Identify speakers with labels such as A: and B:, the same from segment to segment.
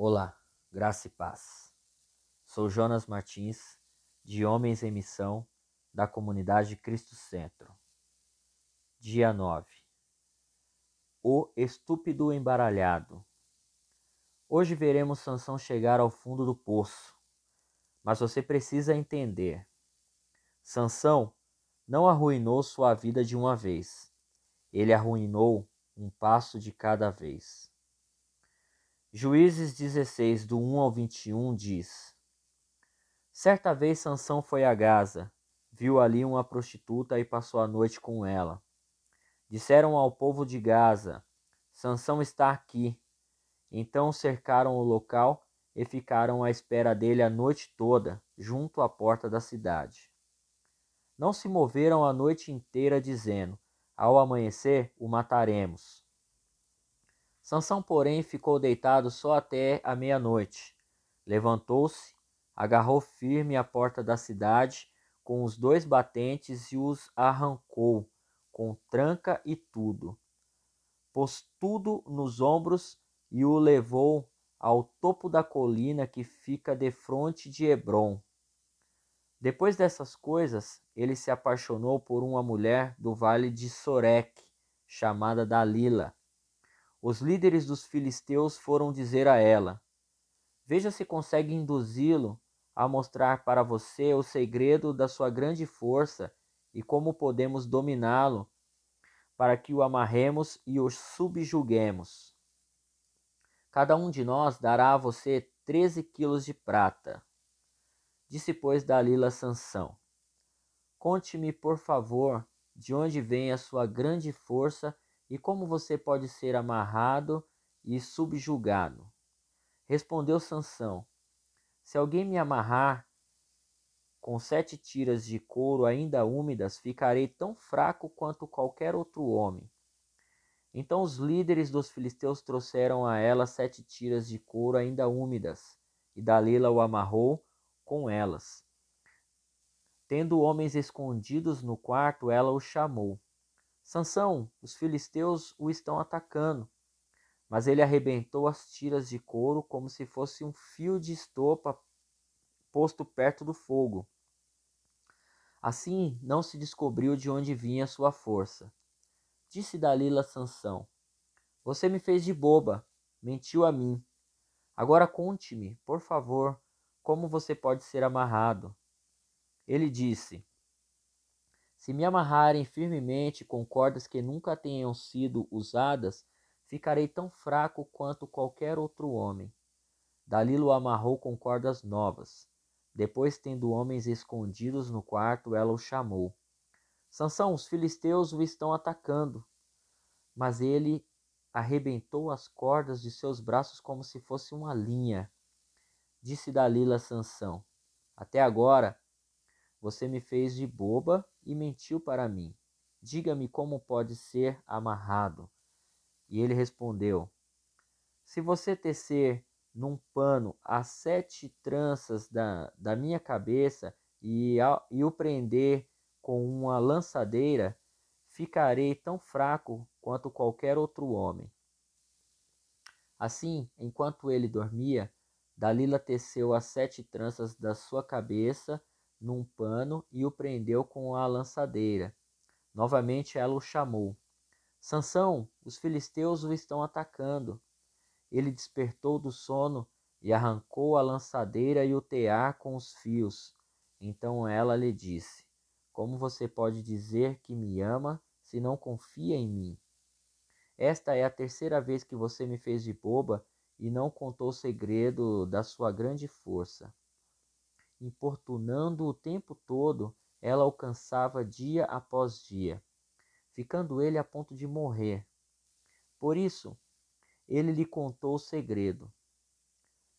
A: Olá, graça e paz. Sou Jonas Martins, de Homens em Missão, da comunidade Cristo Centro. Dia 9. O estúpido embaralhado. Hoje veremos Sansão chegar ao fundo do poço. Mas você precisa entender. Sansão não arruinou sua vida de uma vez. Ele arruinou um passo de cada vez. Juízes 16, do 1 ao 21 diz: Certa vez Sansão foi a Gaza, viu ali uma prostituta e passou a noite com ela. Disseram ao povo de Gaza: Sansão está aqui. Então cercaram o local e ficaram à espera dele a noite toda, junto à porta da cidade. Não se moveram a noite inteira, dizendo: Ao amanhecer o mataremos. Sansão, porém, ficou deitado só até a meia-noite. Levantou-se, agarrou firme a porta da cidade com os dois batentes e os arrancou, com tranca e tudo. Pôs tudo nos ombros e o levou ao topo da colina que fica defronte de Hebron. Depois dessas coisas, ele se apaixonou por uma mulher do vale de Sorek, chamada Dalila os líderes dos filisteus foram dizer a ela: Veja se consegue induzi-lo a mostrar para você o segredo da sua grande força e como podemos dominá-lo, para que o amarremos e o subjuguemos. Cada um de nós dará a você treze quilos de prata. Disse, pois, Dalila Sansão: Conte-me, por favor, de onde vem a sua grande força e como você pode ser amarrado e subjugado? Respondeu Sansão: Se alguém me amarrar com sete tiras de couro ainda úmidas, ficarei tão fraco quanto qualquer outro homem. Então os líderes dos filisteus trouxeram a ela sete tiras de couro ainda úmidas, e Dalila o amarrou com elas. Tendo homens escondidos no quarto, ela o chamou. Sansão, os filisteus o estão atacando. Mas ele arrebentou as tiras de couro como se fosse um fio de estopa posto perto do fogo. Assim não se descobriu de onde vinha sua força. Disse Dalila a Sansão: Você me fez de boba, mentiu a mim. Agora conte-me, por favor, como você pode ser amarrado. Ele disse: se me amarrarem firmemente com cordas que nunca tenham sido usadas, ficarei tão fraco quanto qualquer outro homem. Dalila o amarrou com cordas novas. Depois, tendo homens escondidos no quarto, ela o chamou. Sansão, os filisteus o estão atacando. Mas ele arrebentou as cordas de seus braços como se fosse uma linha. Disse Dalila a Sansão: Até agora você me fez de boba e mentiu para mim. Diga-me como pode ser amarrado. E ele respondeu: Se você tecer num pano as sete tranças da, da minha cabeça e, e o prender com uma lançadeira, ficarei tão fraco quanto qualquer outro homem. Assim, enquanto ele dormia, Dalila teceu as sete tranças da sua cabeça num pano e o prendeu com a lançadeira. Novamente ela o chamou. Sansão, os filisteus o estão atacando. Ele despertou do sono e arrancou a lançadeira e o tear com os fios. Então ela lhe disse: Como você pode dizer que me ama se não confia em mim? Esta é a terceira vez que você me fez de boba e não contou o segredo da sua grande força importunando o tempo todo, ela alcançava dia após dia, ficando ele a ponto de morrer. Por isso, ele lhe contou o segredo.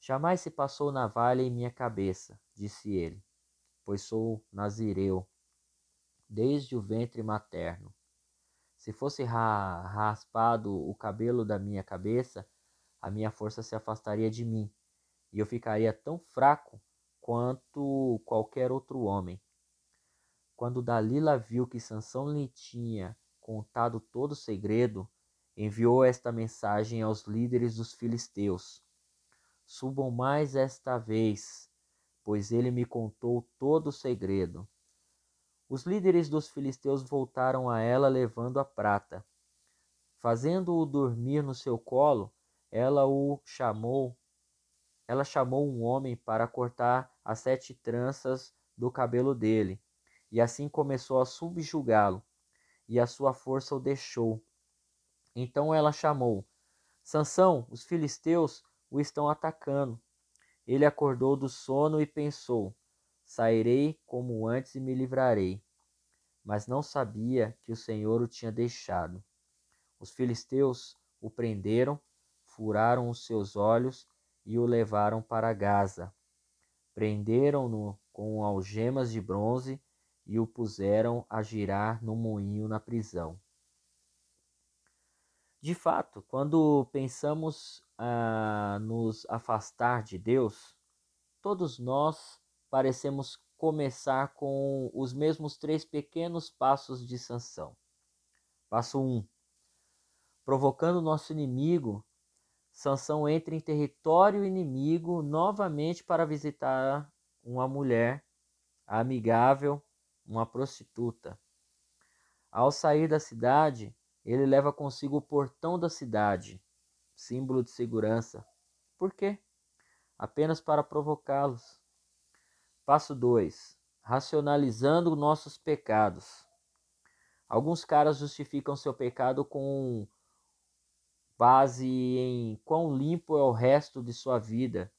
A: Jamais se passou navalha em minha cabeça, disse ele, pois sou nazireu, desde o ventre materno. Se fosse ra raspado o cabelo da minha cabeça, a minha força se afastaria de mim, e eu ficaria tão fraco quanto qualquer outro homem. Quando Dalila viu que Sansão lhe tinha contado todo o segredo, enviou esta mensagem aos líderes dos filisteus: Subam mais esta vez, pois ele me contou todo o segredo. Os líderes dos filisteus voltaram a ela levando a prata. Fazendo-o dormir no seu colo, ela o chamou. Ela chamou um homem para cortar as sete tranças do cabelo dele, e assim começou a subjugá-lo, e a sua força o deixou. Então ela chamou: Sansão, os filisteus o estão atacando. Ele acordou do sono e pensou: Sairei como antes e me livrarei. Mas não sabia que o Senhor o tinha deixado. Os filisteus o prenderam, furaram os seus olhos e o levaram para Gaza. Prenderam-no com algemas de bronze e o puseram a girar no moinho na prisão. De fato, quando pensamos a nos afastar de Deus, todos nós parecemos começar com os mesmos três pequenos passos de sanção. Passo 1. Um, provocando nosso inimigo, Sansão entra em território inimigo novamente para visitar uma mulher amigável, uma prostituta. Ao sair da cidade, ele leva consigo o portão da cidade, símbolo de segurança. Por quê? Apenas para provocá-los. Passo 2. Racionalizando nossos pecados. Alguns caras justificam seu pecado com base em quão limpo é o resto de sua vida.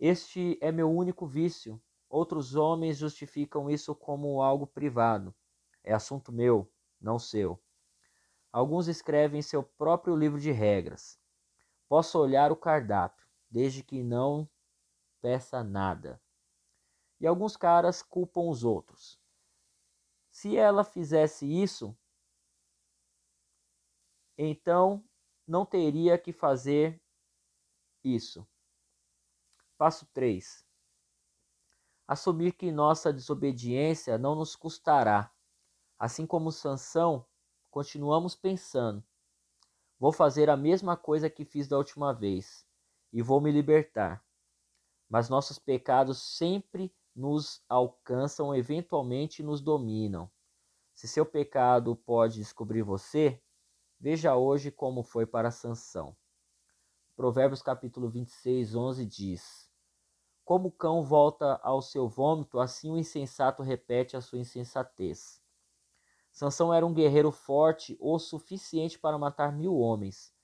A: Este é meu único vício. Outros homens justificam isso como algo privado. É assunto meu, não seu. Alguns escrevem seu próprio livro de regras. Posso olhar o cardápio, desde que não peça nada. E alguns caras culpam os outros. Se ela fizesse isso, então não teria que fazer isso. Passo 3. Assumir que nossa desobediência não nos custará. Assim como Sansão, continuamos pensando: vou fazer a mesma coisa que fiz da última vez e vou me libertar. Mas nossos pecados sempre nos alcançam, eventualmente nos dominam. Se seu pecado pode descobrir você, Veja hoje como foi para Sansão. Provérbios capítulo 26, 11 diz: Como o cão volta ao seu vômito, assim o insensato repete a sua insensatez. Sansão era um guerreiro forte o suficiente para matar mil homens.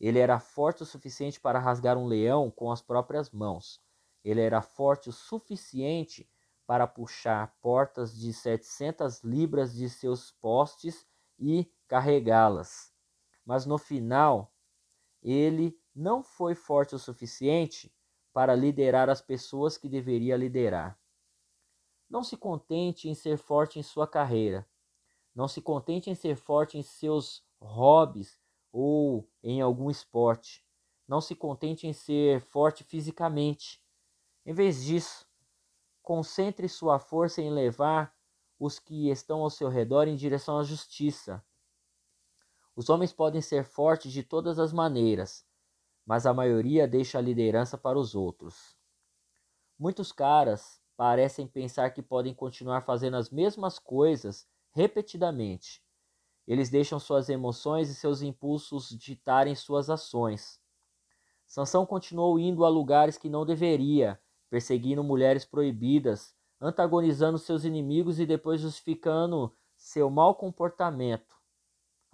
A: Ele era forte o suficiente para rasgar um leão com as próprias mãos. Ele era forte o suficiente para puxar portas de setecentas libras de seus postes e carregá-las mas no final ele não foi forte o suficiente para liderar as pessoas que deveria liderar. Não se contente em ser forte em sua carreira. Não se contente em ser forte em seus hobbies ou em algum esporte. Não se contente em ser forte fisicamente. Em vez disso, concentre sua força em levar os que estão ao seu redor em direção à justiça, os homens podem ser fortes de todas as maneiras, mas a maioria deixa a liderança para os outros. Muitos caras parecem pensar que podem continuar fazendo as mesmas coisas repetidamente. Eles deixam suas emoções e seus impulsos ditarem suas ações. Sansão continuou indo a lugares que não deveria, perseguindo mulheres proibidas, antagonizando seus inimigos e depois justificando seu mau comportamento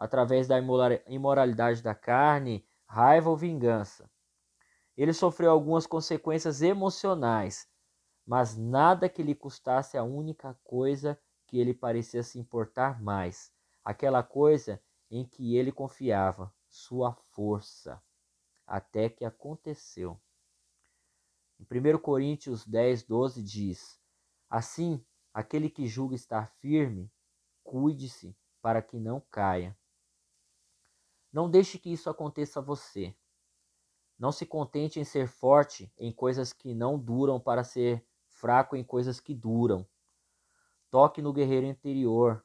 A: através da imoralidade da carne, raiva ou vingança. Ele sofreu algumas consequências emocionais, mas nada que lhe custasse a única coisa que ele parecia se importar mais, aquela coisa em que ele confiava, sua força, até que aconteceu. Em 1 Coríntios 10, 12 diz: Assim, aquele que julga estar firme, cuide-se para que não caia. Não deixe que isso aconteça a você. Não se contente em ser forte em coisas que não duram para ser fraco em coisas que duram. Toque no guerreiro interior.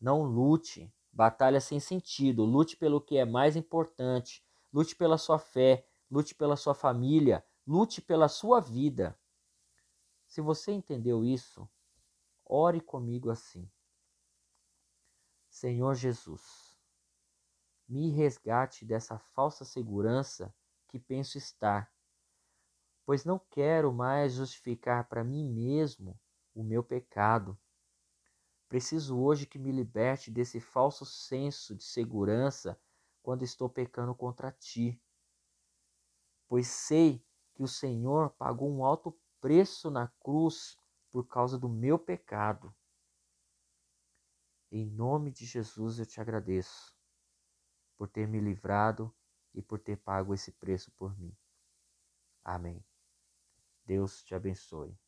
A: Não lute batalha sem sentido. Lute pelo que é mais importante. Lute pela sua fé. lute pela sua família, lute pela sua vida. Se você entendeu isso, ore comigo assim. Senhor Jesus, me resgate dessa falsa segurança que penso estar, pois não quero mais justificar para mim mesmo o meu pecado. Preciso hoje que me liberte desse falso senso de segurança quando estou pecando contra ti, pois sei que o Senhor pagou um alto preço na cruz por causa do meu pecado. Em nome de Jesus eu te agradeço por ter me livrado e por ter pago esse preço por mim. Amém. Deus te abençoe.